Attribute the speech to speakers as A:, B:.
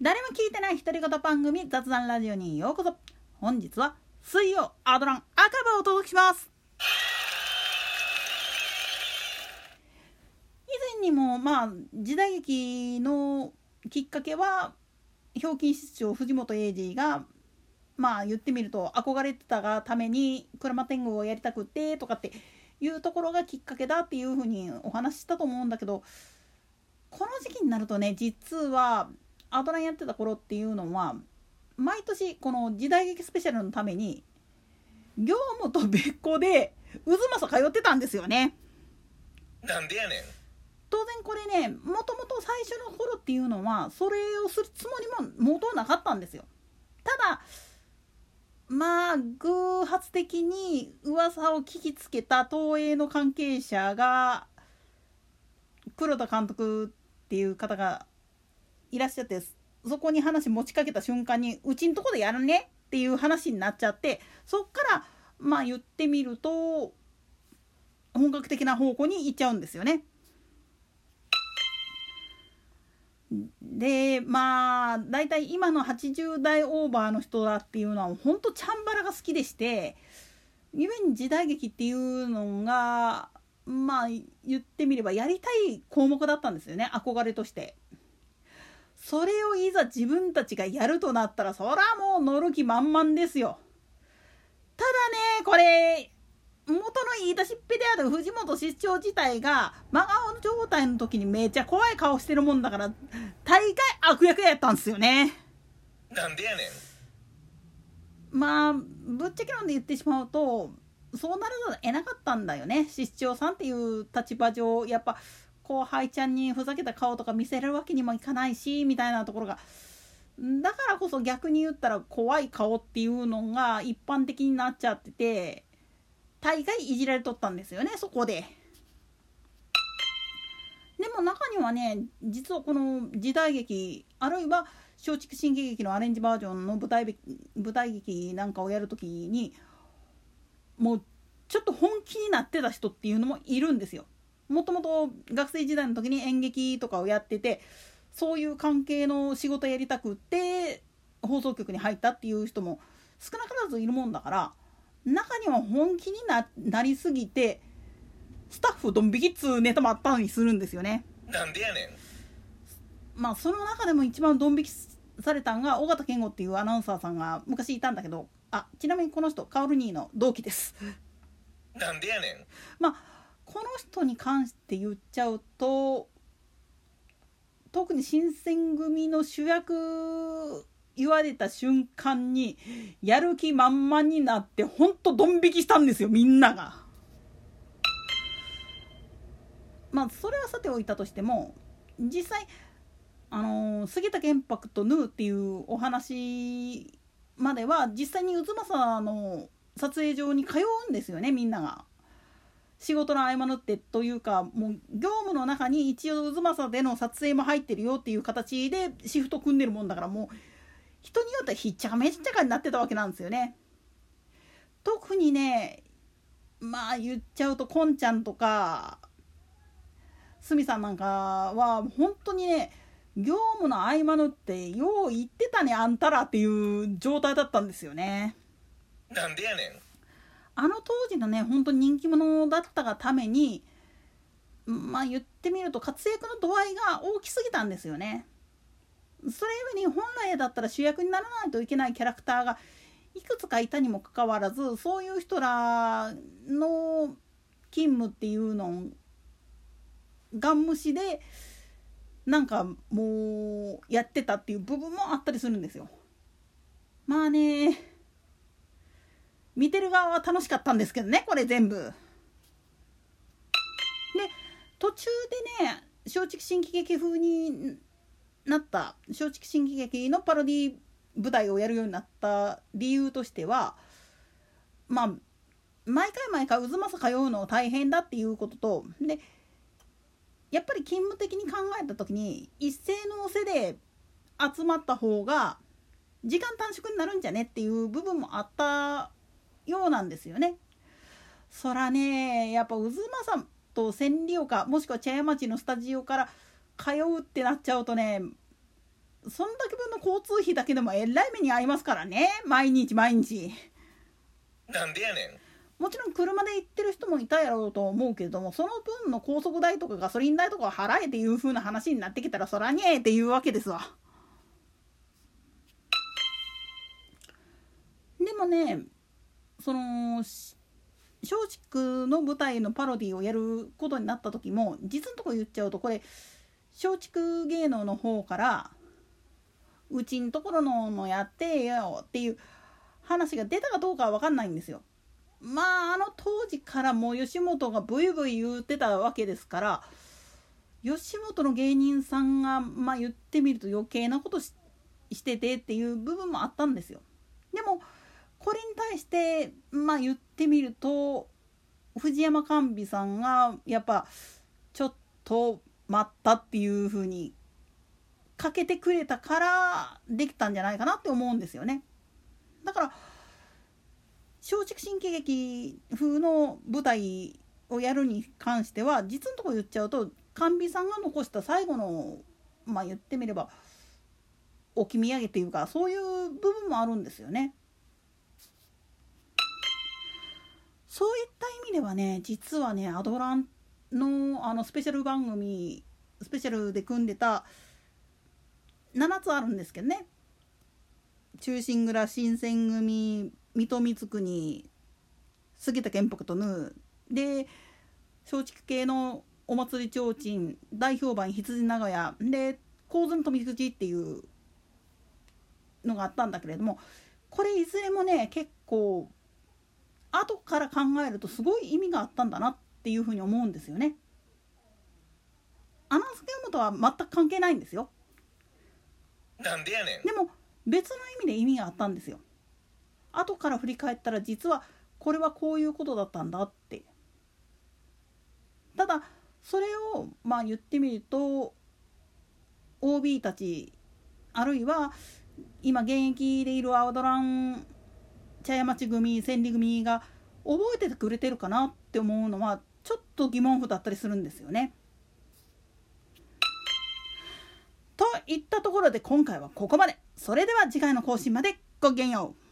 A: 誰も聞いてない独り言番組雑談ラジオにようこそ。本日は水曜アドラン赤羽をお届けします。以前にもまあ時代劇のきっかけはひょうきん室長藤本英二がまあ言ってみると憧れてたがために鞍馬天狗をやりたくてとかっていうところがきっかけだっていうふうにお話ししたと思うんだけどこの時期になるとね実はアドランやってた頃っていうのは毎年この時代劇スペシャルのために業務と別個で渦政通ってたんですよね。
B: なんでやねん
A: 当然これねもともと最初の頃っていうのはそれをするつもりも元なかったんですよ。ただまあ偶発的に噂を聞きつけた東映の関係者が黒田監督っていう方がいらっしゃってそこに話持ちかけた瞬間にうちんとこでやるねっていう話になっちゃってそっからまあ言ってみると本格的な方向に行っちゃうんですよね。でまあ大体今の80代オーバーの人だっていうのは本当チャンバラが好きでしてゆえに時代劇っていうのがまあ言ってみればやりたい項目だったんですよね憧れとして。それをいざ自分たちがやるとなったらそらもう乗る気満々ですよ。ただねこれ元の言い出しっぺである藤本室長自体が真顔状態の時にめっちゃ怖い顔してるもんだから大概悪役やったんですよね。
B: なんでやねん
A: まあぶっちゃけなんで言ってしまうとそうなると得なかったんだよね室長さんっていう立場上やっぱ後輩ちゃんにふざけた顔とか見せるわけにもいかないしみたいなところがだからこそ逆に言ったら怖い顔っていうのが一般的になっちゃってて大概いじられとったんですよねそこで。でも中にはね実はこの時代劇あるいは松竹新喜劇のアレンジバージョンの舞台舞台劇なんかをやる時にもうちょっと本気になってた人っていうのもいるんですよ。もともと学生時代の時に演劇とかをやっててそういう関係の仕事やりたくって放送局に入ったっていう人も少なからずいるもんだから中には本気になりすぎてスタッフドン引きっつうネタもあったりするんですよね。
B: なんでやね
A: んまあその中でも一番ドン引きされたんが尾形健吾っていうアナウンサーさんが昔いたんだけどあちなみにこの人カオルニーの同期です。
B: なんでやねん
A: まあこの人に関して言っちゃうと特に新選組の主役言われた瞬間にやる気満々になってほんとドン引きしたんですよみんなが。まあそれはさておいたとしても実際あの杉田玄白とヌーっていうお話までは実際に渦政の撮影場に通うんですよねみんなが。仕事の合間縫ってというかもう業務の中に一応渦政での撮影も入ってるよっていう形でシフト組んでるもんだからもう人によってはひっちゃかめっちゃかになってたわけなんですよね。特にねまあ言っちゃうとこんちゃんとかすみさんなんかは本当にね業務の合間縫ってよう言ってたねあんたらっていう状態だったんですよね。
B: なんでやねん
A: あの当時のね本当に人気者だったがためにまあ言ってみると活躍の度合いが大きすぎたんですよね。それゆえに本来だったら主役にならないといけないキャラクターがいくつかいたにもかかわらずそういう人らの勤務っていうのがん虫でなんかもうやってたっていう部分もあったりするんですよ。まあね見てる側は楽しかったんですけどねこれ全部。で途中でね松竹新喜劇風になった松竹新喜劇のパロディ舞台をやるようになった理由としてはまあ毎回毎回渦政通うの大変だっていうこととでやっぱり勤務的に考えた時に一斉のせで集まった方が時間短縮になるんじゃねっていう部分もあったようなんですよね。そらねやっぱ渦政と千里丘もしくは茶屋町のスタジオから通うってなっちゃうとねそんだけ分の交通費だけでもえらい目に遭いますからね。毎日毎日。
B: なんでやねん。
A: もちろん車で行ってる人もいたやろうと思うけれどもその分の高速代とかガソリン代とかを払えっていう風な話になってきたらそらにえっていうわけですわ。でもねその松竹の舞台のパロディをやることになった時も実のとこ言っちゃうとこれ松竹芸能の方からうちんところののやってよっていう話が出たかどうかは分かんないんですよ。まああの当時からもう吉本がブイブイ言ってたわけですから吉本の芸人さんが、まあ、言ってみると余計なことしててっていう部分もあったんですよ。でもこれに対してまあ言ってみると藤山寛美さんがやっぱちょっと待ったっていう風にかけてくれたからできたんじゃないかなって思うんですよね。だから松竹新喜劇風の舞台をやるに関しては実のところ言っちゃうと甘美さんが残した最後のまあ言ってみれば置き土産っていうかそういう部分もあるんですよね。そういった意味ではね実はねアドランのあのスペシャル番組スペシャルで組んでた7つあるんですけどね「忠臣蔵新選組水戸光圀杉田玄白とヌー」で松竹系のお祭り提灯大評判羊長屋で構図の富口っていうのがあったんだけれどもこれいずれもね結構後から考えるとすごい意味があったんだなっていうふうに思うんですよね。アナウンスゲームとは全く関係ないんですよ。
B: なんでやねん
A: でも別の意味で意味があったんですよ。後から振り返ったら実はこれはこういうことだったんだって。ただそれをまあ言ってみると OB たちあるいは今現役でいるアウドラン茶屋町組千里組が覚えててくれてるかなって思うのはちょっと疑問符だったりするんですよね。といったところで今回はここまで。それでは次回の更新までごきげんよう。